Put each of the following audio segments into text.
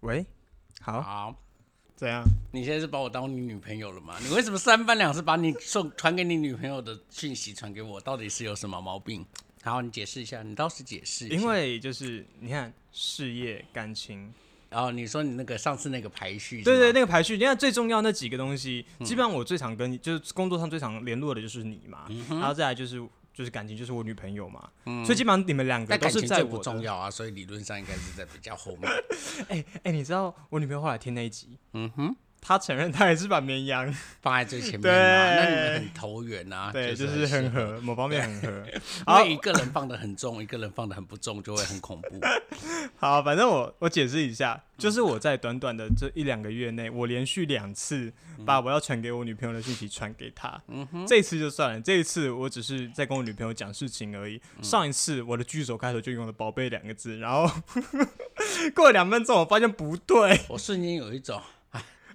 喂，好，好，怎样？你现在是把我当你女朋友了吗？你为什么三番两次把你送传给你女朋友的讯息传给我？到底是有什么毛病？好，你解释一下，你倒是解释一下。因为就是你看事业、感情，然后你说你那个上次那个排序，对对，那个排序，你看最重要那几个东西，基本上我最常跟你就是工作上最常联络的就是你嘛，然后再来就是就是感情，就是我女朋友嘛，所以基本上你们两个都是在我的。重要啊，所以理论上应该是在比较后面。哎哎，你知道我女朋友后来听那一集，嗯哼，她承认他也是把绵羊，放在最前面对嘛，那你们很投缘啊，对，就就是很合，某方面很合。然后 一个人放的很重，一个人放的很不重，就会很恐怖。好，反正我我解释一下，就是我在短短的这一两个月内，我连续两次把我要传给我女朋友的讯息传给她。这一次就算了，这一次我只是在跟我女朋友讲事情而已。上一次我的句首开头就用了“宝贝”两个字，然后过了两分钟，我发现不对，我瞬间有一种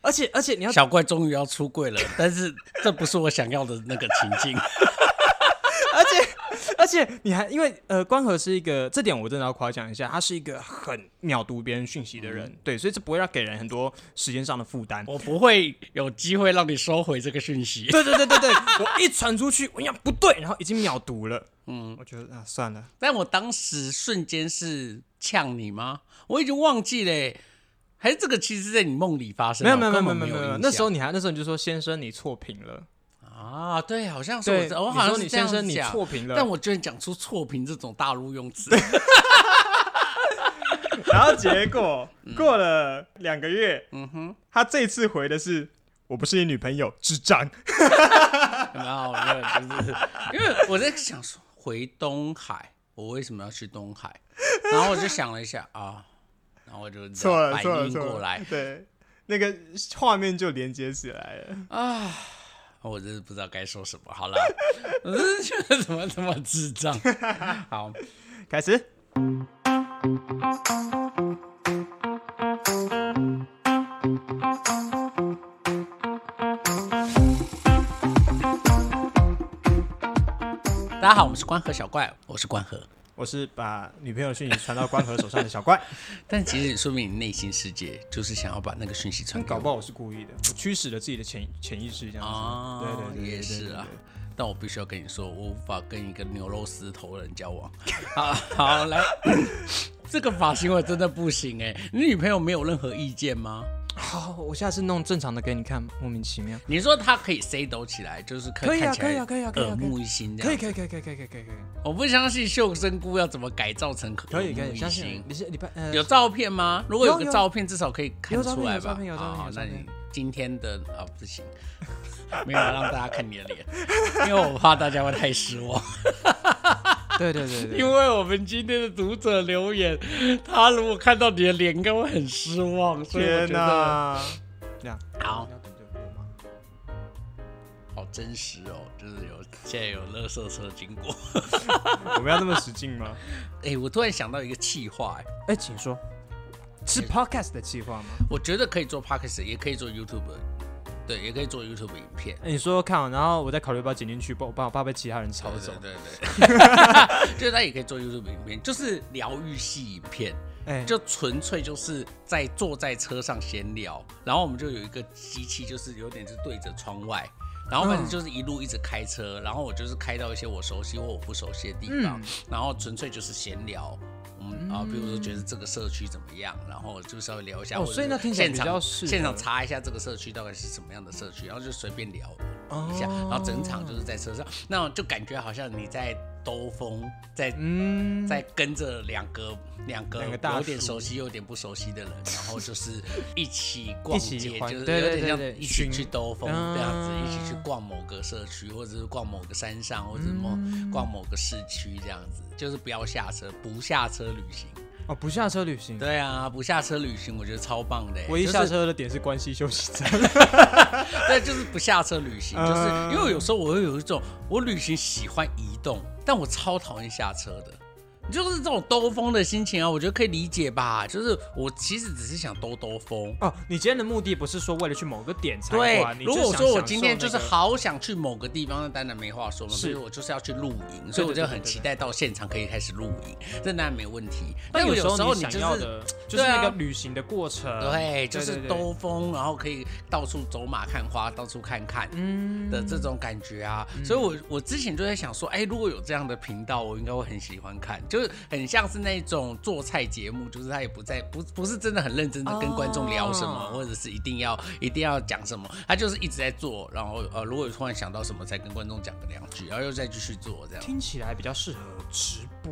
而且而且你要小怪终于要出柜了，但是这不是我想要的那个情境。而且而且你还因为呃，关和是一个这点我真的要夸奖一下，他是一个很秒读别人讯息的人，对，所以这不会让给人很多时间上的负担。我不会有机会让你收回这个讯息。对对对对对，我一传出去，我一想不对，然后已经秒读了。嗯，我觉得啊，算了，但我当时瞬间是呛你吗？我已经忘记了欸、还是这个其实在你梦里发生的？没有没有没有没有没有，那时候你还那时候你就说先生你错评了，啊，对，好像是，我，我好像你说你是这样先生你错评了，但我居然讲出错评这种大陆用词，然后结果过了两个月，嗯哼，他这次回的是我不是你女朋友，智障。然后没有，就是因为我在想说回东海，我为什么要去东海？然后我就想了一下啊，然后我就错了反错了错了，应过来对，那个画面就连接起来了。啊，我真是不知道该说什么。好了，我真是觉得怎么这么智障？好，开始，大家好，我们是关河小怪，我是关河。我是把女朋友的讯息传到关河手上的小怪，但其实说明你内心世界就是想要把那个讯息传给我搞不好我是故意的，我驱使了自己的潜潜意识这样子。啊，对对对对也是啊。但我必须要跟你说，我无法跟一个牛肉丝头人交往。好好来，这个发型我真的不行哎、你女朋友没有任何意见吗？好，我下次弄正常的给你看，莫名其妙。你说它可以 C 抖起来，就是可以啊，可以啊，可以啊，耳目一新这样。可以，可以，可以，可以，可以，可以，可以。我不相信秀身菇要怎么改造成可以，可以，可以，相信。你是你拍有照片吗？如果有个照片，至少可以看出来吧。有，有。那你今天的啊不行，没有让大家看你的脸，因为我怕大家会太失望。对对对对，因为我们今天的读者留言，他如果看到你的脸，应该会很失望。所以我天觉得哪，这样好？好真实哦，就是有现在有垃圾车经过。我们要那么使劲吗？哎、我突然想到一个气话，哎，哎，请说，是 podcast 的气话吗？我觉得可以做 podcast，也可以做 YouTube，对，也可以做 YouTube 影片。哎，你说说看哦，然后我再考虑要不要剪进去，不，我怕我怕被其他人抄走。对对对对，就是他也可以做 YouTube 影片，就是疗愈系影片，哎，就纯粹就是在坐在车上闲聊，然后我们就有一个机器，就是有点是对着窗外，然后反正就是一路一直开车，然后我就是开到一些我熟悉或我不熟悉的地方，然后纯粹就是闲聊。我们啊，比如说觉得这个社区怎么样，然后就稍微聊一下，哦所以那听起来现场现场查一下这个社区到底是什么样的社区，然后就随便聊一下，哦然后整场就是在车上，那就感觉好像你在兜风，在嗯，在跟着两个两个有点熟悉又有点不熟悉的人，然后就是一起逛街，就是有点像一起去兜风这样子，嗯一起去逛某个社区，或者是逛某个山上，或者是某嗯逛某个市区这样子，就是不要下车，不下车旅行。哦，不下车旅行。对啊，不下车旅行，我觉得超棒的欸。就是唯一下车的点是关西休息站。对，就是不下车旅行，就是嗯因为有时候我会有一种我旅行喜欢移动，但我超讨厌下车的。就是这种兜风的心情啊，我觉得可以理解吧。就是我其实只是想兜兜风。哦，你今天的目的不是说为了去某个点才对如果说我今天就是好想去某个地方，那当然没话说嘛。是我就是要去露营，所以我就很期待到现场可以开始露营，这当然没问题。但有时候你就是想要的就是那个旅行的过程，对，就是兜风，然后可以到处走马看花，到处看看。嗯的这种感觉啊，所以我我之前就在想说，哎、如果有这样的频道，我应该会很喜欢看，就是很像是那种做菜节目，就是他也不在不不是真的很认真的跟观众聊什么，哦。或者是一定要一定要讲什么，他就是一直在做，然后呃，如果突然想到什么，才跟观众讲个两句，然后又再继续做这样。听起来比较适合直播，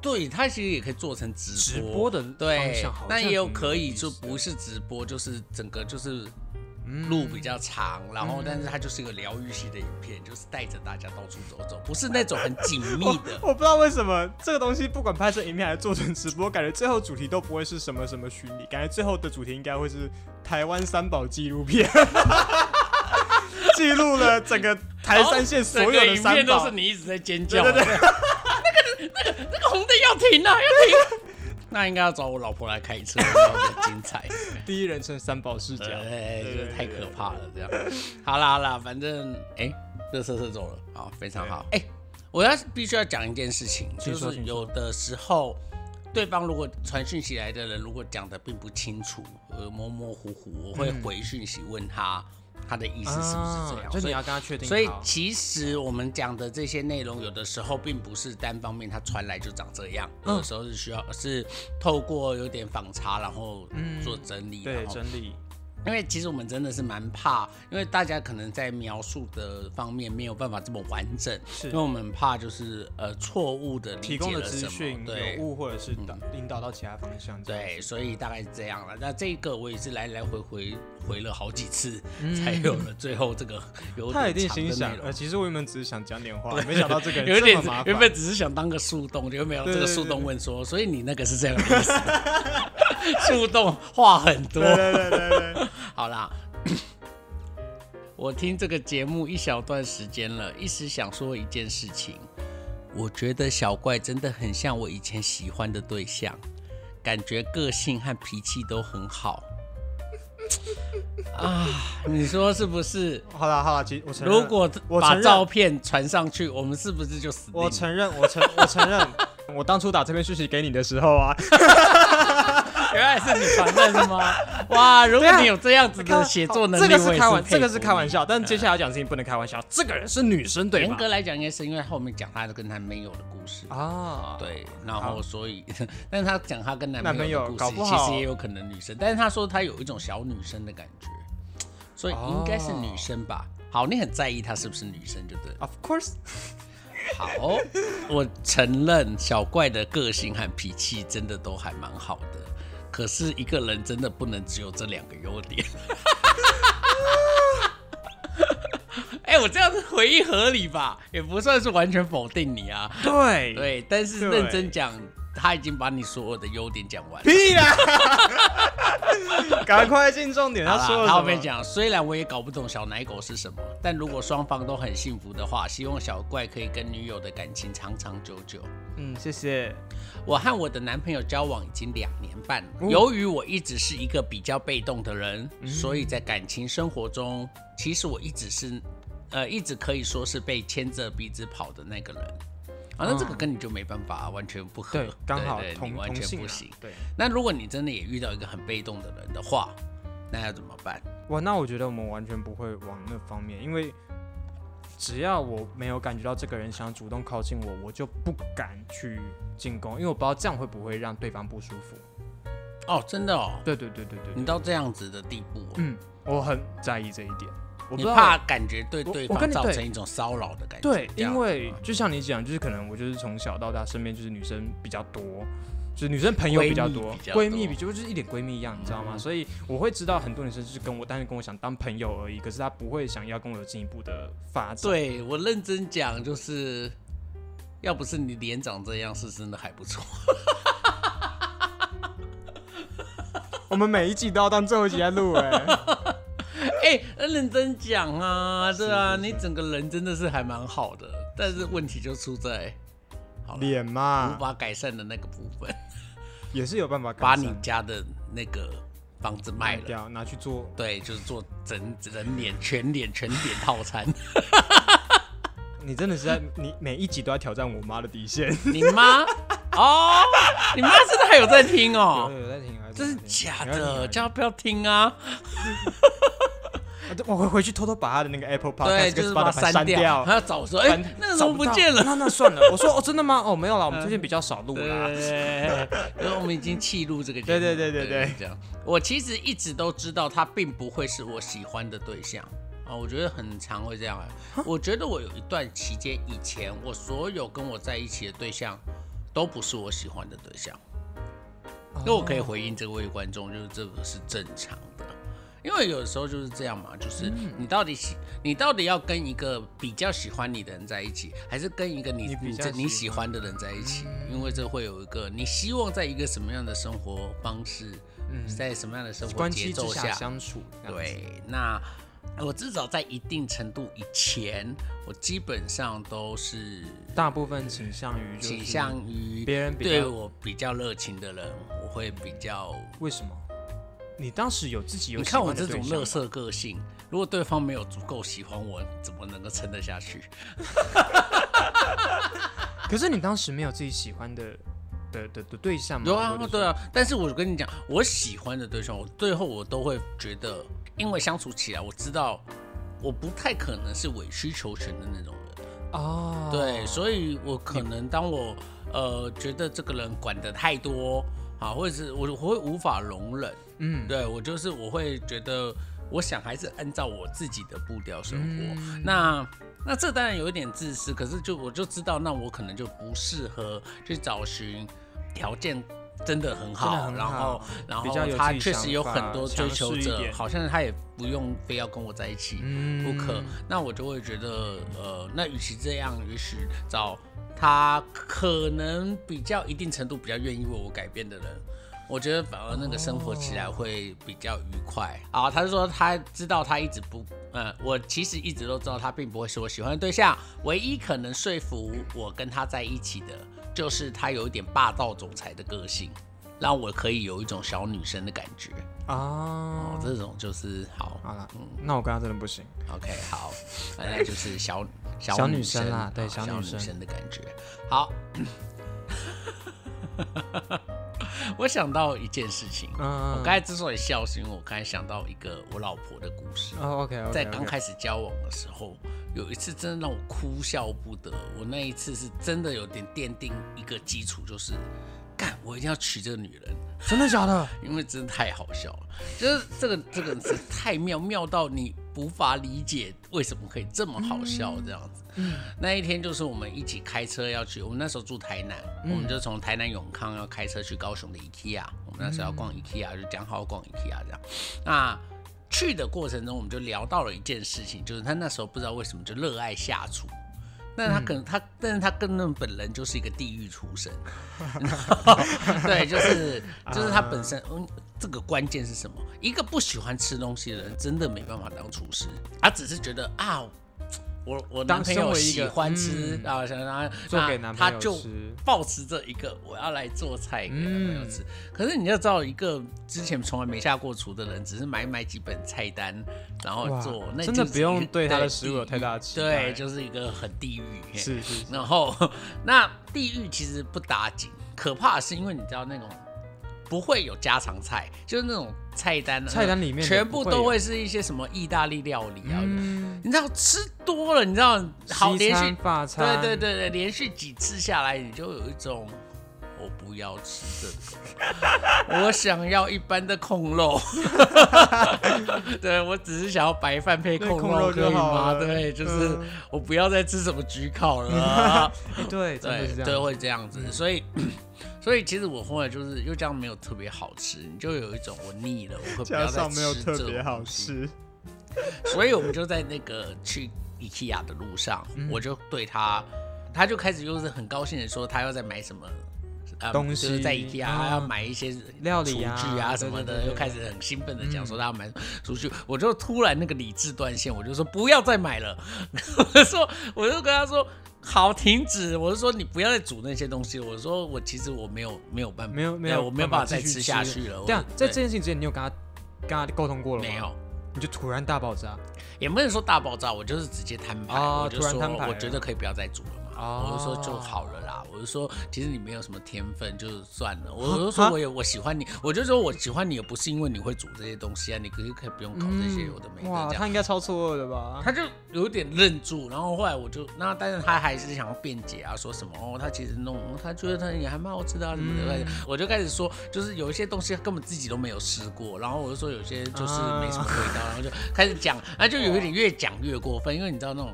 对，他其实也可以做成直直播的对那也有可以就不是直播，就是整个就是路比较长，然后但是它就是一个疗愈系的影片，就是带着大家到处走走，不是那种很紧密的。我不知道为什么这个东西不管拍成影片还是做成直播，感觉最后主题都不会是什么什么巡礼，感觉最后的主题应该会是台湾三宝纪录片，记录了整个台山县所有的三宝影片都是。你一直在尖叫，对对对 那个那个那个红灯要停啊，要停。那应该要找我老婆来开车，比较精彩。第一人称三宝视角，对，对就是太可怕了，这样。好啦好啦，反正哎，热车车走了，好，非常好。哎，我要必须要讲一件事情，就是有的时候，对方如果传讯息来的人，如果讲的并不清楚，呃，模模糊糊，我会回讯息问他他的意思是不是这样，所以你要跟他确定。所以其实我们讲的这些内容，有的时候并不是单方面它传来就长这样，嗯。有的时候是需要是透过有点访查，然后做整理，对整理，因为其实我们真的是蛮怕，因为大家可能在描述的方面没有办法这么完整，是因为我们怕就是呃错误的提供的资讯对有误或者是导引导到其他方向。对，所以大概是这样了。那这个我也是来来回回回了好几次，嗯才有了最后这个有他一定心想，呃，其实我原本只是想讲点话，没想到这个人 有点麻烦原本只是想当个树洞，结果没有这个树洞问说，所以你那个是这样的意思？树洞话很多，对对对对对，好啦。我听这个节目一小段时间了，一时想说一件事情，我觉得小怪真的很像我以前喜欢的对象，感觉个性和脾气都很好。啊，你说是不是？好了好了，其实我承认，如果把照片传上去，我们是不是就死定了？我承认，我承我承认，我当初打这篇讯息给你的时候啊，原来是你传的是吗？哇，如果你有这样子的写作能力，这个是开玩，这个是开玩笑，你但接下来要讲的事情不能开玩笑，这个人是女生对吧？严格来讲，应该是因为后面讲她跟她没有的故事。啊，对，然后所以，但是她讲她跟男男朋友友的故事，其实也有可能女生，但是她说她有一种小女生的感觉，所以应该是女生吧。好，你很在意她是不是女生，就对了。，Of course，好，我承认小怪的个性和脾气真的都还蛮好的，可是一个人真的不能只有这两个优点。哎、我这样子回忆合理吧？也不算是完全否定你啊。对，对，但是对认真讲，他已经把你所有的优点讲完了。屁啦，赶快进重点，他说？他后面讲，虽然我也搞不懂小奶狗是什么，但如果双方都很幸福的话，希望小怪可以跟女友的感情长长久久。嗯，谢谢。我和我的男朋友交往已经两年半由于我一直是一个比较被动的人，嗯所以在感情生活中，其实我一直是，呃，一直可以说是被牵着鼻子跑的那个人。啊，那这个嗯跟你就没办法，完全不合。对，刚好同你完同全不行。对，那如果你真的也遇到一个很被动的人的话，那要怎么办？哇，那我觉得我们完全不会往那方面，因为只要我没有感觉到这个人想主动靠近我，我就不敢去进攻，因为我不知道这样会不会让对方不舒服。哦，真的哦，对对对对对对，你到这样子的地步哦、嗯，我很在意这一点。我不怕感觉对对方造成一种骚扰的感觉。对，因为嗯就像你讲，就是可能我就是从小到大身边就是女生比较多，就是女生朋友比较多闺蜜比，较多就是一点闺蜜一样，你知道吗？嗯所以我会知道很多女生就是跟我，但是跟我想当朋友而已，可是她不会想要跟我有进一步的发展。，对我认真讲，就是要不是你脸长这样，是真的还不错。我们每一集都要当最后一集来录哎、哎、那认真讲啊，对啊，你整个人真的是还蛮好的，但是问题就出在脸无，法改善的那个部分，也是有办法改把你家的那个房子卖了。掉，拿去做。对，就是做整整脸、全脸、全脸套餐。你真的是在你每一集都要挑战我妈的底线。你妈哦，你妈真的还有在听哦有，有在听啊？真是假的？叫她不要听啊！我会回去偷偷把他的那个 Apple，Podcast 跟就是把它 Spotify 删掉。掉还。要找我说，哎翻，那个怎找不到么不见了？那那算了。我说 哦，真的吗？哦，没有了，我们最近比较少录啦。对，因为我们已经弃录这个节目。对对对对对这样。我其实一直都知道他并不会是我喜欢的对象啊，我觉得很常会这样啊。我觉得我有一段期间以前，我所有跟我在一起的对象都不是我喜欢的对象。那我可以回应这位观众，就是这个是正常的，因为有时候就是这样嘛，就是你到底喜，你到底要跟一个比较喜欢你的人在一起，还是跟一个你你比你喜喜欢的人在一起？因为这会有一个你希望在一个什么样的生活方式，嗯在什么样的生活节奏下，下相处，对，那我至少在一定程度以前，我基本上都是大部分倾向于倾向于别人对我比较热情的人，我会比较。为什么？你当时有自己有你看我这种乐色个性，如果对方没有足够喜欢我，怎么能够撑得下去？可是你当时没有自己喜欢的的的的对象吗？有啊对啊。但是我跟你讲，我喜欢的对象，我最后我都会觉得，因为相处起来，我知道我不太可能是委曲求全的那种人。哦，对，所以我可能当我呃觉得这个人管得太多啊，或者是我我会无法容忍，嗯，对我就是我会觉得，我想还是按照我自己的步调生活。嗯那那这当然有一点自私，可是就我就知道，那我可能就不适合去找寻条件。真的很好，然后然后他确实有很多追求者，好像他也不用非要跟我在一起，嗯。不可，那我就会觉得，呃，那与其这样，也许找他可能比较一定程度比较愿意为我改变的人，我觉得反而那个生活起来会比较愉快。啊，他就说他知道他一直不，嗯，我其实一直都知道他并不会是我喜欢的对象，唯一可能说服我跟他在一起的，就是他有一点霸道总裁的个性。让我可以有一种小女生的感觉哦，啊，这种就是好好了，那我跟他真的不行。OK，好，那 就是小小小女女生啦啊对小小女生生的感觉。好，我想到一件事情，嗯，我刚才之所以笑，是因为我刚才想到一个我老婆的故事。哦，OK OK，在刚开始交往的时候，有一次真的让我哭笑不得。我那一次是真的有点奠定一个基础，就是干，我一定要娶这个女人。真的假的？因为真的太好笑了，就是这个这个是太妙妙到你无法理解为什么可以这么好笑这样子。那一天就是我们一起开车要去，我们那时候住台南，我们就从台南永康要开车去高雄的 IKEA，我们那时候要逛 IKEA，就讲好要逛 IKEA 这样。那去的过程中，我们就聊到了一件事情，就是他那时候不知道为什么就热爱下厨。但他可能他，但是他跟那本人就是一个地狱出身，对，就是就是他本身，嗯，这个关键是什么？一个不喜欢吃东西的人，真的没办法当厨师，他只是觉得啊，我我男当朋友喜欢吃嗯。啊，想让他做给男朋友他就吃。保持着一个我要来做菜给男朋友嗯吃。可是你要知道，一个之前从来没下过厨的人，只是买买几本菜单，然后做，那真的不用对他的食物有太大的期待。对，就是一个很地狱。嘿是是，然后 那地狱其实不打紧，可怕的是因为你知道那种不会有家常菜，就是那种菜单，菜单里面全部都会是一些什么意大利料理啊。嗯，你知道吃多了，你知道好连续对，对对对，连续几次下来，你就有一种我不要吃这个，我想要一般的控肉。对我只是想要白饭配控肉可以吗？对，就是嗯我不要再吃什么焗烤了 对，对对，会这样子，所以。所以其实我后来就是又这样没有特别好吃，你就有一种我腻了，我会不要再上没有吃特别好。吃，所以我们就在那个去 IKEA 的路上，嗯我就对他，他就开始又是很高兴的说他要再买什么。呃东就是在西 IKEA，、嗯他要买一些料理厨具啊啊什么的，又开始很兴奋的讲嗯说他要买厨具，我就突然那个理智断线，我就说不要再买了，我就说我就跟他说，好，停止！我是说你不要再煮那些东西。我说我其实我没有没有办法，没有没有我没有办法再吃下去了。对啊，在这件事情之前，你有跟他跟他沟通过了吗？没，有，你就突然大爆炸。也不能说大爆炸，我就是直接摊牌，哦我就说突然摊牌我觉得可以不要再煮了嘛。哦我就说就好了啦。我就说其实你没有什么天分，就算了。我哈就说我也我喜欢你，我就说我喜欢你也不是因为你会煮这些东西啊，你可以可以不用搞这些有的没的嗯哇，他应该超错愕的吧？他就有点愣住，然后后来我就那，但是他还是想要辩解啊，说什么哦，他其实弄，他觉得他也还蛮好吃的啊什么的。嗯我就开始说，就是有一些东西根本自己都没有试过，然后我就说有些就是没什么味道，然后就开始讲，那就有一点越讲越过分，因为你知道那种。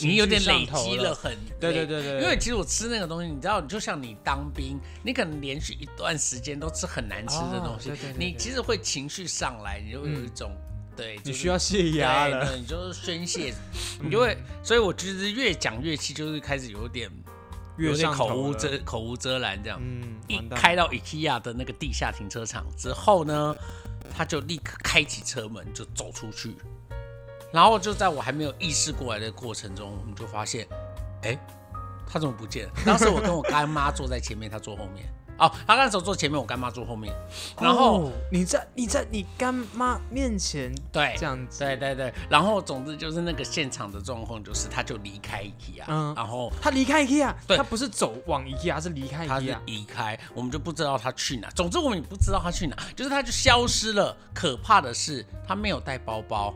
你有点累积了很，对对对对因为其实我吃那个东西，你知道，就像你当兵，你可能连续一段时间都吃很难吃的东西，哦对对对对你其实会情绪上来，你就会有一种、对，就是你需要泄压了。你就是宣泄，你就会，所以我其实越讲越气，就是开始有点越有点口无遮口无遮拦这样。嗯，一开到 IKEA 的那个地下停车场之后呢，他就立刻开启车门就走出去，然后就在我还没有意识过来的过程中，我们就发现，哎，他怎么不见了？当时我跟我干妈坐在前面，他坐后面。哦，他那时候坐前面，我干妈坐后面。然后、哦你在你在你干妈面前对这样子，对对对，然后总之就是那个现场的状况，就是他就离开 IKEA，、嗯然后他离开 IKEA，对他不是走往 IKEA，他是离开他是 IKEA。离开，我们就不知道他去哪。总之我们也不知道他去哪，就是他就消失了。可怕的是，他没有带包包，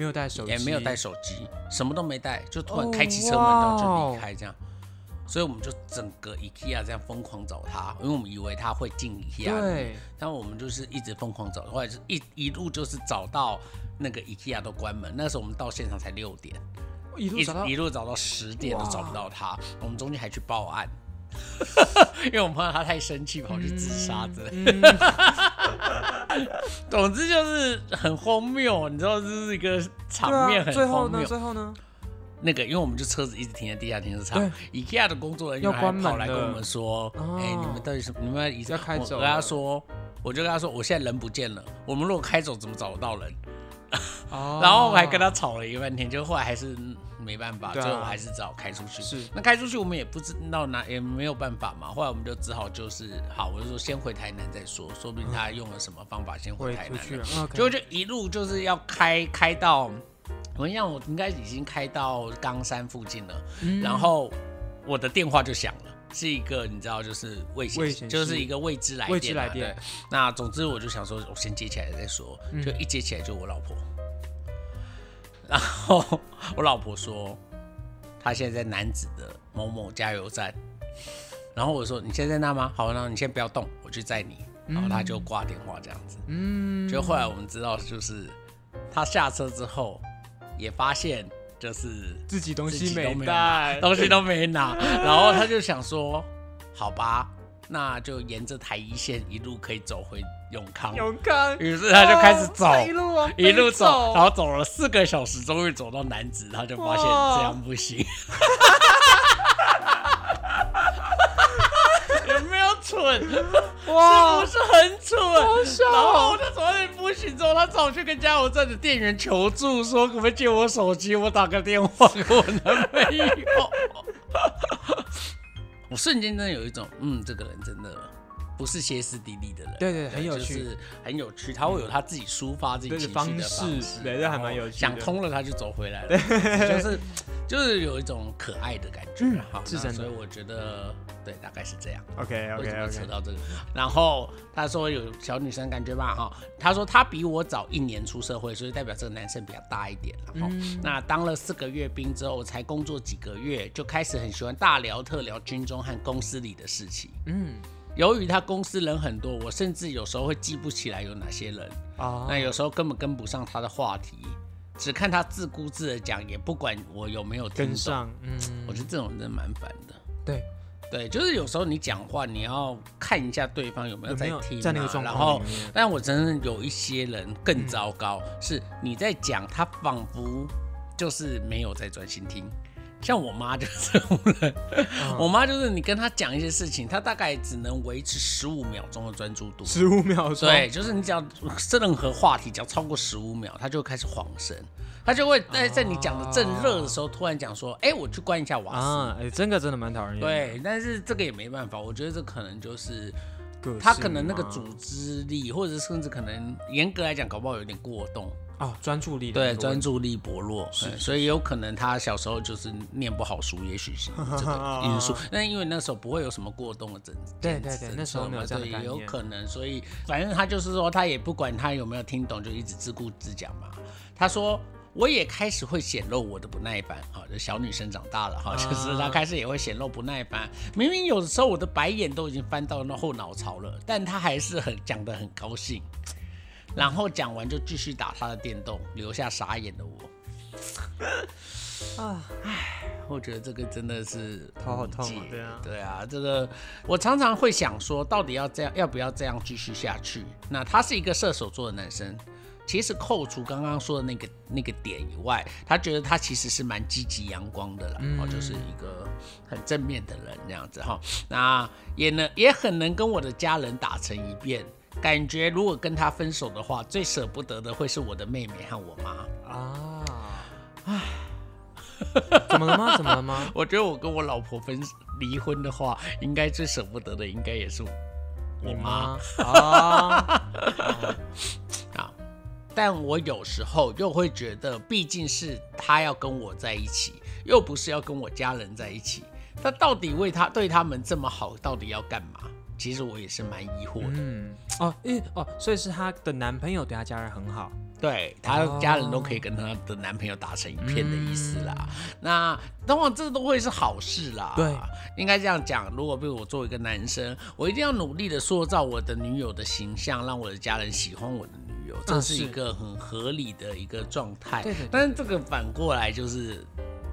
没有带手机，也没有带手机，什么都没带，就突然哦开启车门，然后就哦离开这样。所以我们就整个 IKEA 这样疯狂找他，因为我们以为他会进 IKEA 对，但我们就是一直疯狂找，后来是一一路就是找到那个 IKEA 都关门。那时候我们到现场才六点，一一路找到。一路找到十点都找不到他，我们中间还去报案，因为我们怕他太生气跑去自杀之类。嗯，总之就是很荒谬，你知道这是一个场面啊，最后呢？很荒谬。最后呢？那个，因为我们就车子一直停在地下停车场对，IKEA 的工作人员还跑来跟我们说：“哎、哦你们到底是你们要移要开走我跟他说，我就跟他说，我现在人不见了，我们如果开走怎么找得到人？哦然后我还跟他吵了一个半天，就后来还是没办法，最后还是只好开出去。是那开出去我们也不知道哪也没有办法嘛，后来我们就只好就是好，我就说先回台南再说，说不定他用了什么方法先回回台南了出去了。，OK，结果就一路就是要开开到，我想我应该已经开到冈山附近了，嗯然后我的电话就响了。是一个你知道，就是未显就是一个未知来电、啊，未知来电。那总之我就想说，我先接起来再说。嗯就一接起来就我老婆，然后我老婆说，她现在在南子的某某加油站。然后我说你现在在那吗？好，那你先不要动，我去载你。然后她就挂电话这样子。嗯，就后来我们知道，就是他下车之后，也发现就是自己东西没带，东西都没拿，然后他就想说，好吧，那就沿着台一线一路可以走回永康。永康，于是他就开始走，哦一路往一路走，然后走了四个小时，终于走到南子，他就发现哇这样不行。有没有蠢？哇是不是很蠢？好笑然后哦我就走到那不行之后，他找去跟加油站的店员求助，说可不可以借我手机，我打个电话给 我男朋友。我瞬间真的有一种，嗯，这个人真的不是歇斯底里的人，对对很有趣。很有趣，他会有他自己抒发自己对情绪的方式，式对这还蛮有趣的。想通了他就走回来了，就是就是有一种可爱的感觉，嗯好，是真的。所以我觉得对，大概是这样。OK 为 OK OK，扯到这个？然后他说有小女生感觉吧，哈，他说他比我早一年出社会，所以代表这个男生比较大一点了哈。嗯。那当了四个月兵之后，才工作几个月，就开始很喜欢大聊特聊军中和公司里的事情。嗯由于他公司人很多，我甚至有时候会记不起来有哪些人，啊那有时候根本跟不上他的话题，只看他自顾自的讲，也不管我有没有听。跟上，嗯，我觉得这种人蛮烦的。对，对，就是有时候你讲话，你要看一下对方有没有在听、啊，在那个状然后？但我真的有一些人更糟糕，是你在讲，他仿佛就是没有在专心听，像我妈就是这种人，嗯我妈就是你跟她讲一些事情，她大概只能维持十五秒钟的专注度。十五秒钟，对，就是你只要任何话题，只要超过十五秒，她就会开始晃神，她就会在在你讲的正热的时候，突然讲说：“哎、我去关一下瓦斯。啊，哎，这个真的蛮讨人厌。对，但是这个也没办法，我觉得这可能就是他可能那个嘛组织力，或者甚至可能严格来讲，搞不好有点过动，哦，专注力的对，专注力薄弱，对所以有可能他小时候就是念不好书，也许是这个因素。那因为那时候不会有什么过动的症，对症对对那时候没有这样的有可能，所以反正他就是说，他也不管他有没有听懂，就一直自顾自讲嘛。他说。我也开始会显露我的不耐烦，哈，就小女生长大了，哈，就是她开始也会显露不耐烦。明明有的时候我的白眼都已经翻到那后脑勺了，但她还是很讲得很高兴。然后讲完就继续打他的电动，留下傻眼的我。啊，唉我觉得这个真的是头好痛啊对啊对啊，这个我常常会想说，到底要这样，要不要这样继续下去？那他是一个射手座的男生，其实扣除刚刚说的那个那个点以外，他觉得他其实是蛮积极阳光的啦，哦，就是一个很正面的人这样子哈。那也能也很能跟我的家人打成一片。感觉如果跟他分手的话，最舍不得的会是我的妹妹和我妈。啊，唉，怎么了吗？怎么了吗？我觉得我跟我老婆分离婚的话，应该最舍不得的应该也是我你妈妈啊，啊。但我有时候又会觉得，毕竟是她要跟我在一起，又不是要跟我家人在一起，她到底为他对他们这么好，到底要干嘛？其实我也是蛮疑惑的。嗯，哦，因哦，所以是她的男朋友对她家人很好，对她家人都可以跟她的男朋友打成一片的意思啦。那当然这都会是好事啦。对，应该这样讲。如果被我作为一个男生，我一定要努力的塑造我的女友的形象，让我的家人喜欢我的女友，这是是一个很合理的一个状态。但是这个反过来就是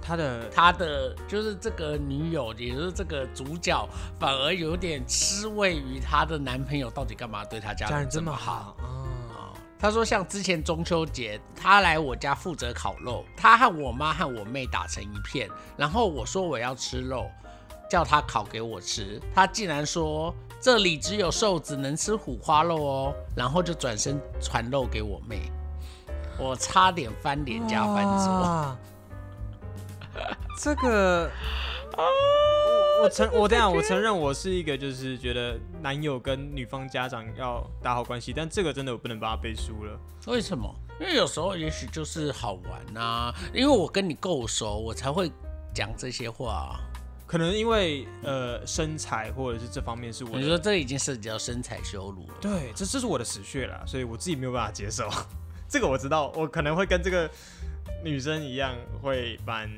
她的他的就是这个女友，也就是这个主角，反而有点吃味于她的男朋友到底干嘛对她家家人这么好。好啊，哦他说，像之前中秋节，他来我家负责烤肉，他和我妈和我妹打成一片，然后我说我要吃肉，叫他烤给我吃，他竟然说这里只有瘦子能吃五花肉哦，然后就转身传肉给我妹，我差点翻脸加翻桌。哇 这个，我我承我等一下我承认我是一个就是觉得男友跟女方家长要打好关系，但这个真的我不能帮他背书了。为什么？因为有时候也许就是好玩呐、因为我跟你够熟，我才会讲这些话。可能因为呃身材或者是这方面是我的，你说这已经涉及到身材羞辱了。对，这这是我的死穴啦，所以我自己没有办法接受。这个我知道，我可能会跟这个女生一样会蛮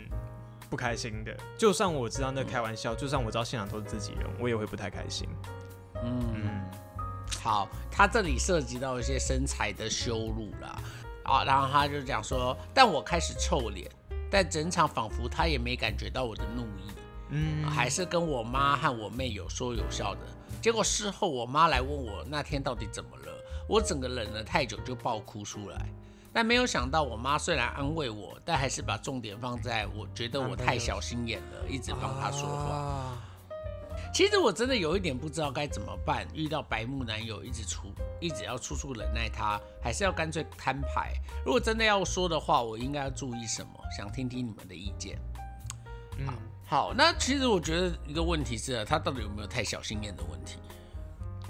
不开心的。就算我知道那开玩笑，就算我知道现场都是自己人，我也会不太开心。嗯。嗯，好，他这里涉及到一些身材的羞辱啦，啊，然后他就讲说，但我开始臭脸，但整场仿佛他也没感觉到我的怒意，嗯还是跟我妈和我妹有说有笑的。结果事后我妈来问我那天到底怎么了，我整个忍了太久就爆哭出来。但没有想到，我妈虽然安慰我，但还是把重点放在我觉得我太小心眼了，一直帮她说话。啊其实我真的有一点不知道该怎么办，遇到白目男友一直处一直要处处忍耐他，还是要干脆摊牌。如果真的要说的话，我应该要注意什么？想听听你们的意见。嗯，好，那其实我觉得一个问题是，他到底有没有太小心眼的问题？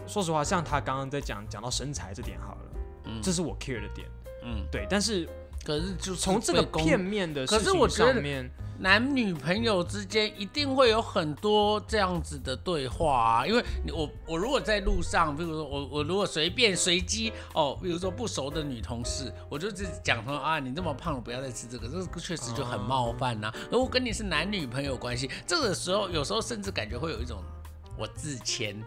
说实话，像他刚刚在讲讲到身材这点好了，嗯这是我 care 的点。嗯，对，但是可是就从这个片面的可事情是我觉得上面，男女朋友之间一定会有很多这样子的对话啊，因为你我我如果在路上，比如说我我如果随便随机哦，比如说不熟的女同事，我就只讲说啊，你这么胖，不要再吃这个，这个确实就很冒犯呐、如果跟你是男女朋友关系，这个时候有时候甚至感觉会有一种我自谦。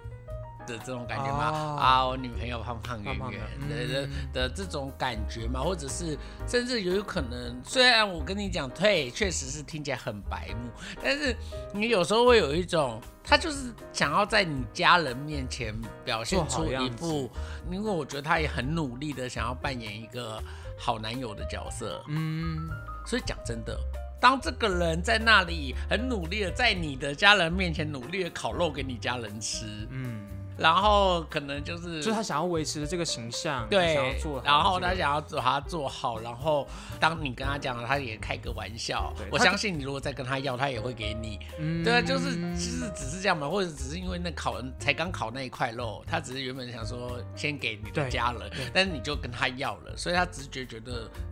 的这种感觉嘛，哦。啊，我女朋友胖胖圆圆的的嗯。的这种感觉嘛，或者是甚至有可能，虽然我跟你讲，退，确实是听起来很白目，但是你有时候会有一种，他就是想要在你家人面前表现出一副，因为我觉得他也很努力的想要扮演一个好男友的角色，嗯，所以讲真的，当这个人在那里很努力的在你的家人面前努力的烤肉给你家人吃，嗯，然后可能就是就是他想要维持的这个形象，对，想要做好然后他想要把它做好，然后当你跟他讲了，他也开个玩笑我相信你如果再跟他要，他也会给你。嗯对啊，就是就是只是这样嘛，或者只是因为那烤才刚烤那一块肉，他只是原本想说先给你的家人，但是你就跟他要了，所以他直觉觉得啊，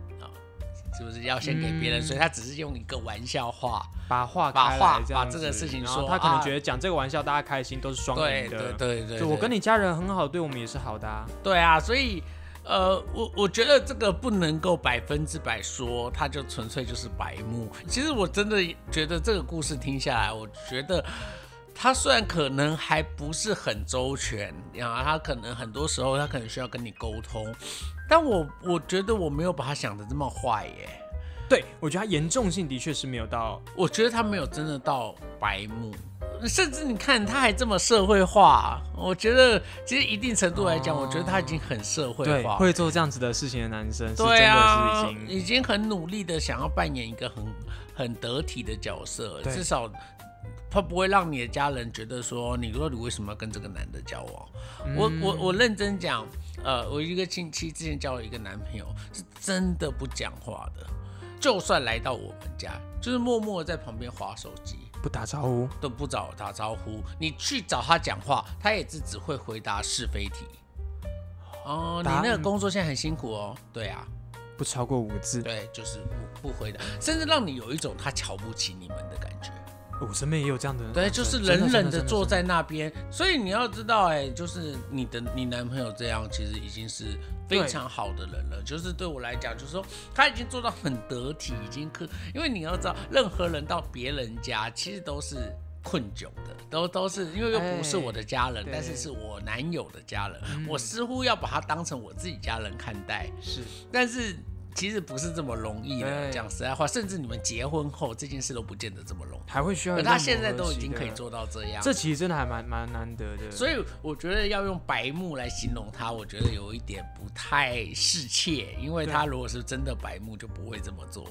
是不是要先给别人？嗯所以他只是用一个玩笑话，把话把话把这个事情说啊他可能觉得讲这个玩笑大家开心都是双对赢的，对对对，对就我跟你家人很好，对我们也是好的啊。对啊，所以呃，我我觉得这个不能够百分之百说，他就纯粹就是白目。其实我真的觉得这个故事听下来，我觉得。他虽然可能还不是很周全啊，他可能很多时候他可能需要跟你沟通，但我我觉得我没有把他想的这么坏耶，对，我觉得他严重性的确是没有到，我觉得他没有真的到白目，甚至你看他还这么社会化，我觉得其实一定程度来讲，哦。我觉得他已经很社会对，化，会做这样子的事情的男生是真的是已经已经很努力的想要扮演一个很很得体的角色，至少他不会让你的家人觉得说，你说你为什么要跟这个男的交往？我嗯我我认真讲，呃，我一个亲戚之前交了一个男朋友，是真的不讲话的，就算来到我们家，就是默默地在旁边划手机。不打招呼，都不找打招呼，你去找他讲话，他也是只会回答是非题。哦，你那个工作现在很辛苦哦。对啊，不超过五个字。对，就是不不回答，甚至让你有一种他瞧不起你们的感觉。我身边也有这样的人，对，就是冷冷的坐在那边。所以你要知道，哎，就是你的你男朋友这样，其实已经是非常好的人了。就是对我来讲，就是说他已经做到很得体，已经可，因为你要知道，任何人到别人家，其实都是。困窘的，都都是因为又不是我的家人，对但是是我男友的家人，嗯我似乎要把他当成我自己家人看待。是但是其实不是这么容易的，讲实在话，甚至你们结婚后这件事都不见得这么容易。还会需要。他现在都已经可以做到这样，这其实真的还蛮蛮难得的。所以我觉得要用白目来形容他，我觉得有一点不太适切，因为他如果是真的白目，就不会这么做。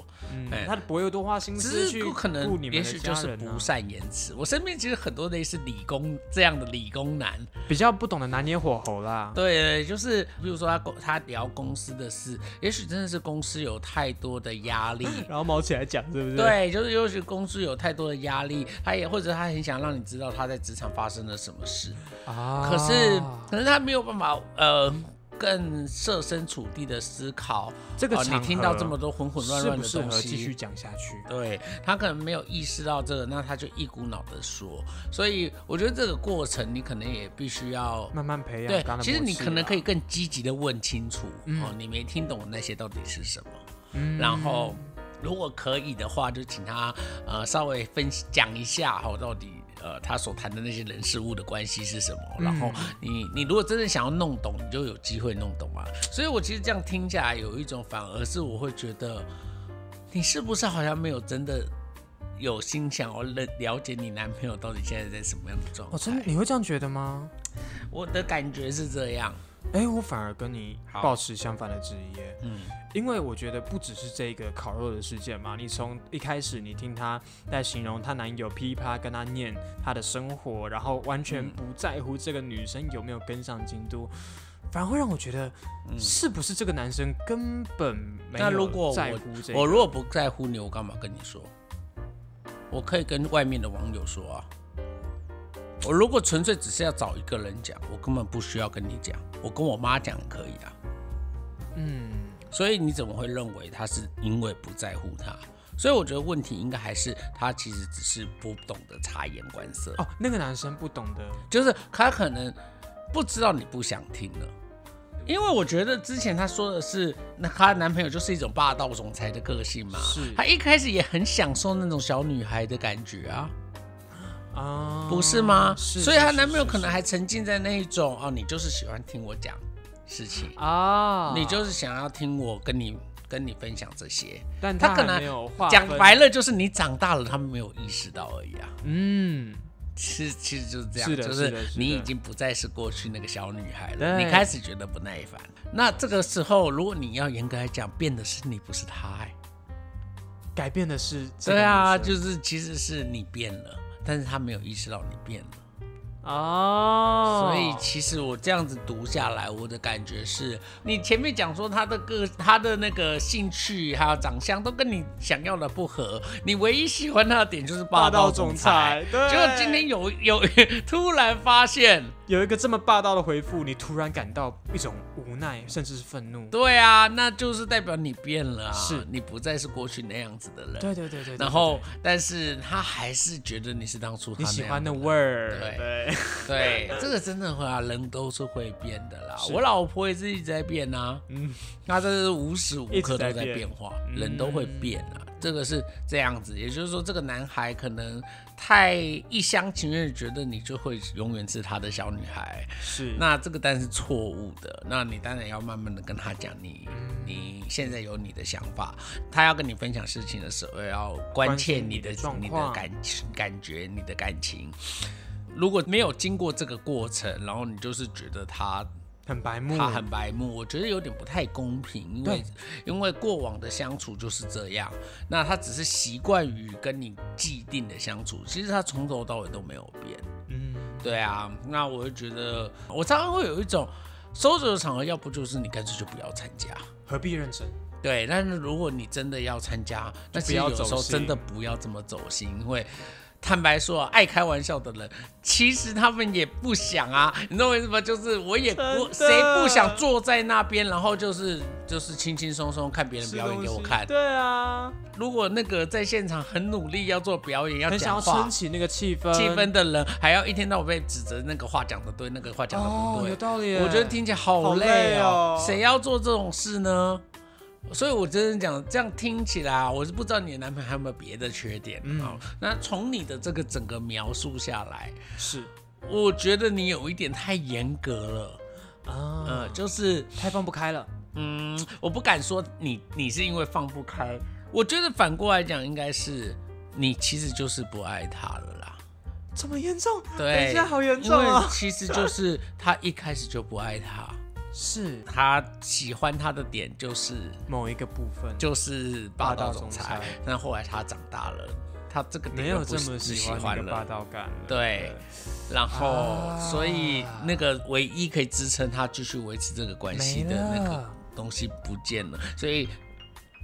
哎，嗯他不会多花心思去不可能也许就是不善言辞。我身边其实很多类似理工这样的理工男，比较不懂得拿捏火候啦。对，就是比如说他公他聊公司的事，也许真的是公司有太多的压力，然后毛起来讲，是不是？，对，就是尤其公司有太多的压力，他也或者他很想让你知道他在职场发生了什么事，啊，可是可是他没有办法呃更设身处地的思考，哦这个场你听到这么多混混乱乱的东西。合继续讲下去？对他可能没有意识到这个，那他就一股脑的说，所以我觉得这个过程你可能也必须要慢慢培养对其实你可能可以更积极的问清楚、嗯哦，你没听懂那些到底是什么，嗯然后如果可以的话，就请他呃稍微分讲一下哈、到底呃他所谈的那些人事物的关系是什么，然后你你如果真的想要弄懂，你就有机会弄懂啊。所以我其实这样听下来，有一种反而是我会觉得，你是不是好像没有真的。有心想要了了解你男朋友到底现在在什么样的状态？哦，真的你会这样觉得吗？我的感觉是这样。哎，我反而跟你保持相反的质疑。嗯，因为我觉得不只是这个烤肉的事件嘛，你从一开始你听她在形容她男友噼啪跟她念她的生活，然后完全嗯不在乎这个女生有没有跟上进度，反而会让我觉得嗯是不是这个男生根本没那如果我有在乎这个？我如果不在乎你，我干嘛跟你说？我可以跟外面的网友说啊。我如果纯粹只是要找一个人讲，我根本不需要跟你讲，我跟我妈讲可以啊。嗯，所以你怎么会认为他是因为不在乎他？所以我觉得问题应该还是他其实只是不懂得察言观色，哦，那个男生不懂得，就是他可能不知道你不想听了。因为我觉得之前她说的是，那她男朋友就是一种霸道总裁的个性嘛，是她一开始也很享受那种小女孩的感觉啊，啊，不是吗？是，所以她男朋友可能是是。还沉浸在那一种哦，你就是喜欢听我讲事情，啊，你就是想要听我跟你跟你分享这些，但他可能讲白，了就是你长大了，他们没有意识到而已啊。嗯，其实其实就是这样，就是你已经不再是过去那个小女孩了，你开始觉得不耐烦。那这个时候，如果你要严格来讲，变的是你，不是他、哎，改变的是对啊，就是其实是你变了，但是他没有意识到你变了。哦，所以其实我这样子读下来，我的感觉是，你前面讲说他的个他的那个兴趣还有长相都跟你想要的不合，你唯一喜欢他的点就是霸道总裁。对，结果今天有有 突然发现，有一个这么霸道的回复，你突然感到一种无奈，甚至是愤怒。对啊，那就是代表你变了啊，是。你不再是过去那样子的人。对对对对对然后，但是他还是觉得你是当初他你喜欢的味儿，对。对，对，这个真的会啊，人都是会变的啦。我老婆也是一直在变啊，嗯，她这是无时无刻都在变变化，嗯人都会变啊。这个是这样子，也就是说，这个男孩可能太一厢情愿，觉得你就会永远是他的小女孩。是那这个当然是错误的。那你当然要慢慢的跟他讲，你嗯你现在有你的想法，他要跟你分享事情的时候，要关切你的你的感感觉、你的感情。如果没有经过这个过程，然后你就是觉得他很白目，他很白目，我觉得有点不太公平，因为因为过往的相处就是这样，那他只是习惯于跟你既定的相处，其实他从头到尾都没有变。嗯，对啊，那我就觉得，我常常会有一种收着的场合，要不就是你干脆就不要参加。何必认真？对，但是如果你真的要参加，那其实有时候真的不要这么走心，因为坦白说、啊，爱开玩笑的人，其实他们也不想啊，你知道为什么？就是我也真的我谁不想坐在那边，然后就是就是轻轻松松看别人表演给我看。对啊，如果那个在现场很努力要做表演，要很想要讲话撑。起那个气氛，气氛的人还要一天到晚被指责那个话讲的对，那个话讲的不哦，对有，道理耶。我觉得听起来好好累累哦哦。谁要做这种事呢？所以，我真的讲，这样听起来啊，我是不知道你的男朋友还有没有别的缺点啊、嗯那从你的这个整个描述下来，是我觉得你有一点太严格了。啊，呃，就是，太放不开了。嗯，我不敢说你你是因为放不开，我觉得反过来讲，应该是你其实就是不爱他了啦。这么严重？对，等一下好严因为重啊！其实就是他一开始就不爱他，是。他喜欢他的点就是某一个部分，就是霸道总裁。裁，但后来他长大了，他这个点没有这么喜喜欢那个霸，道感了。对。然后、啊。所以那个唯一可以支撑他继续维持这个关系的那个东西不见了，所以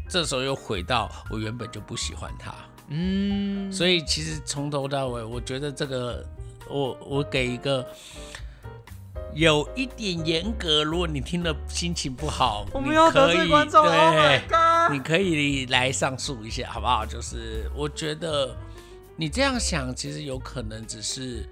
这时候又回到我原本就不喜欢他，嗯，所以其实从头到尾，我觉得这个我我给一个。有一点严格，如果你听了心情不好，你我们要得可以罪观众对，，Oh！你可以来上诉一下，好不好？就是我觉得你这样想，其实有可能只是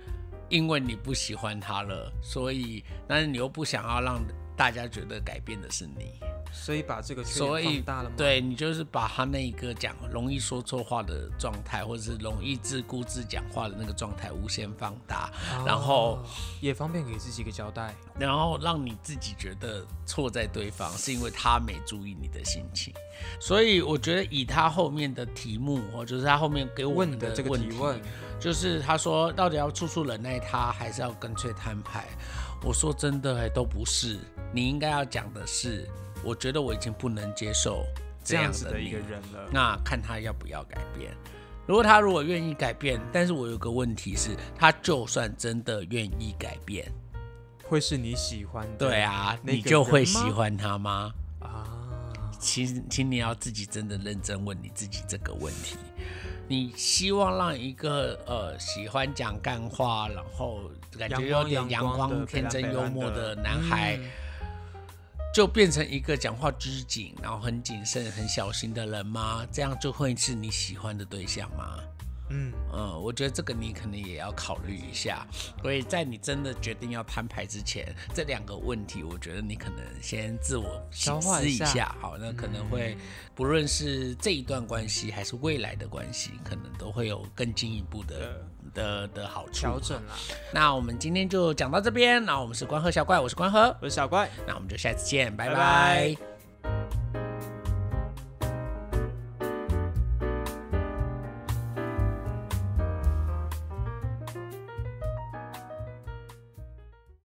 因为你不喜欢他了，所以，但是你又不想要让大家觉得改变的是你，所以把这个所以放大了吗？，对你就是把他那一个讲容易说错话的状态，或者是容易自顾自讲话的那个状态无限放大，然后哦也方便给自己一个交代。然后让你自己觉得错在对方，是因为他没注意你的心情。所以我觉得以他后面的题目，或就是他后面给我的这个问题，提问，就是他说到底要处处忍耐他，还是要干脆摊牌？我说真的、欸，都不是。你应该要讲的是，我觉得我已经不能接受这样子的一个人了。那看他要不要改变。如果他如果愿意改变，但是我有个问题是，他就算真的愿意改变，会是你喜欢的？对啊，你就会喜欢他吗？啊。其实，请你要自己真的认真问你自己这个问题。你希望让一个呃喜欢讲干话，然后感觉有点阳阳光天真幽默的的男孩，嗯就变成一个讲话拘谨，然后很谨慎、很小心的人吗？这样就会是你喜欢的对象吗？嗯，嗯，我觉得这个你可能也要考虑一下。所以在你真的决定要摊牌之前，这两个问题，我觉得你可能先自我消化一下。好，那可能会不论是这一段关系还是未来的关系，可能都会有更进一步的的的好处。调整啦。那我们今天就讲到这边。那我们是关河小怪，我是关河，我是小怪，那我们就下次见，拜拜拜拜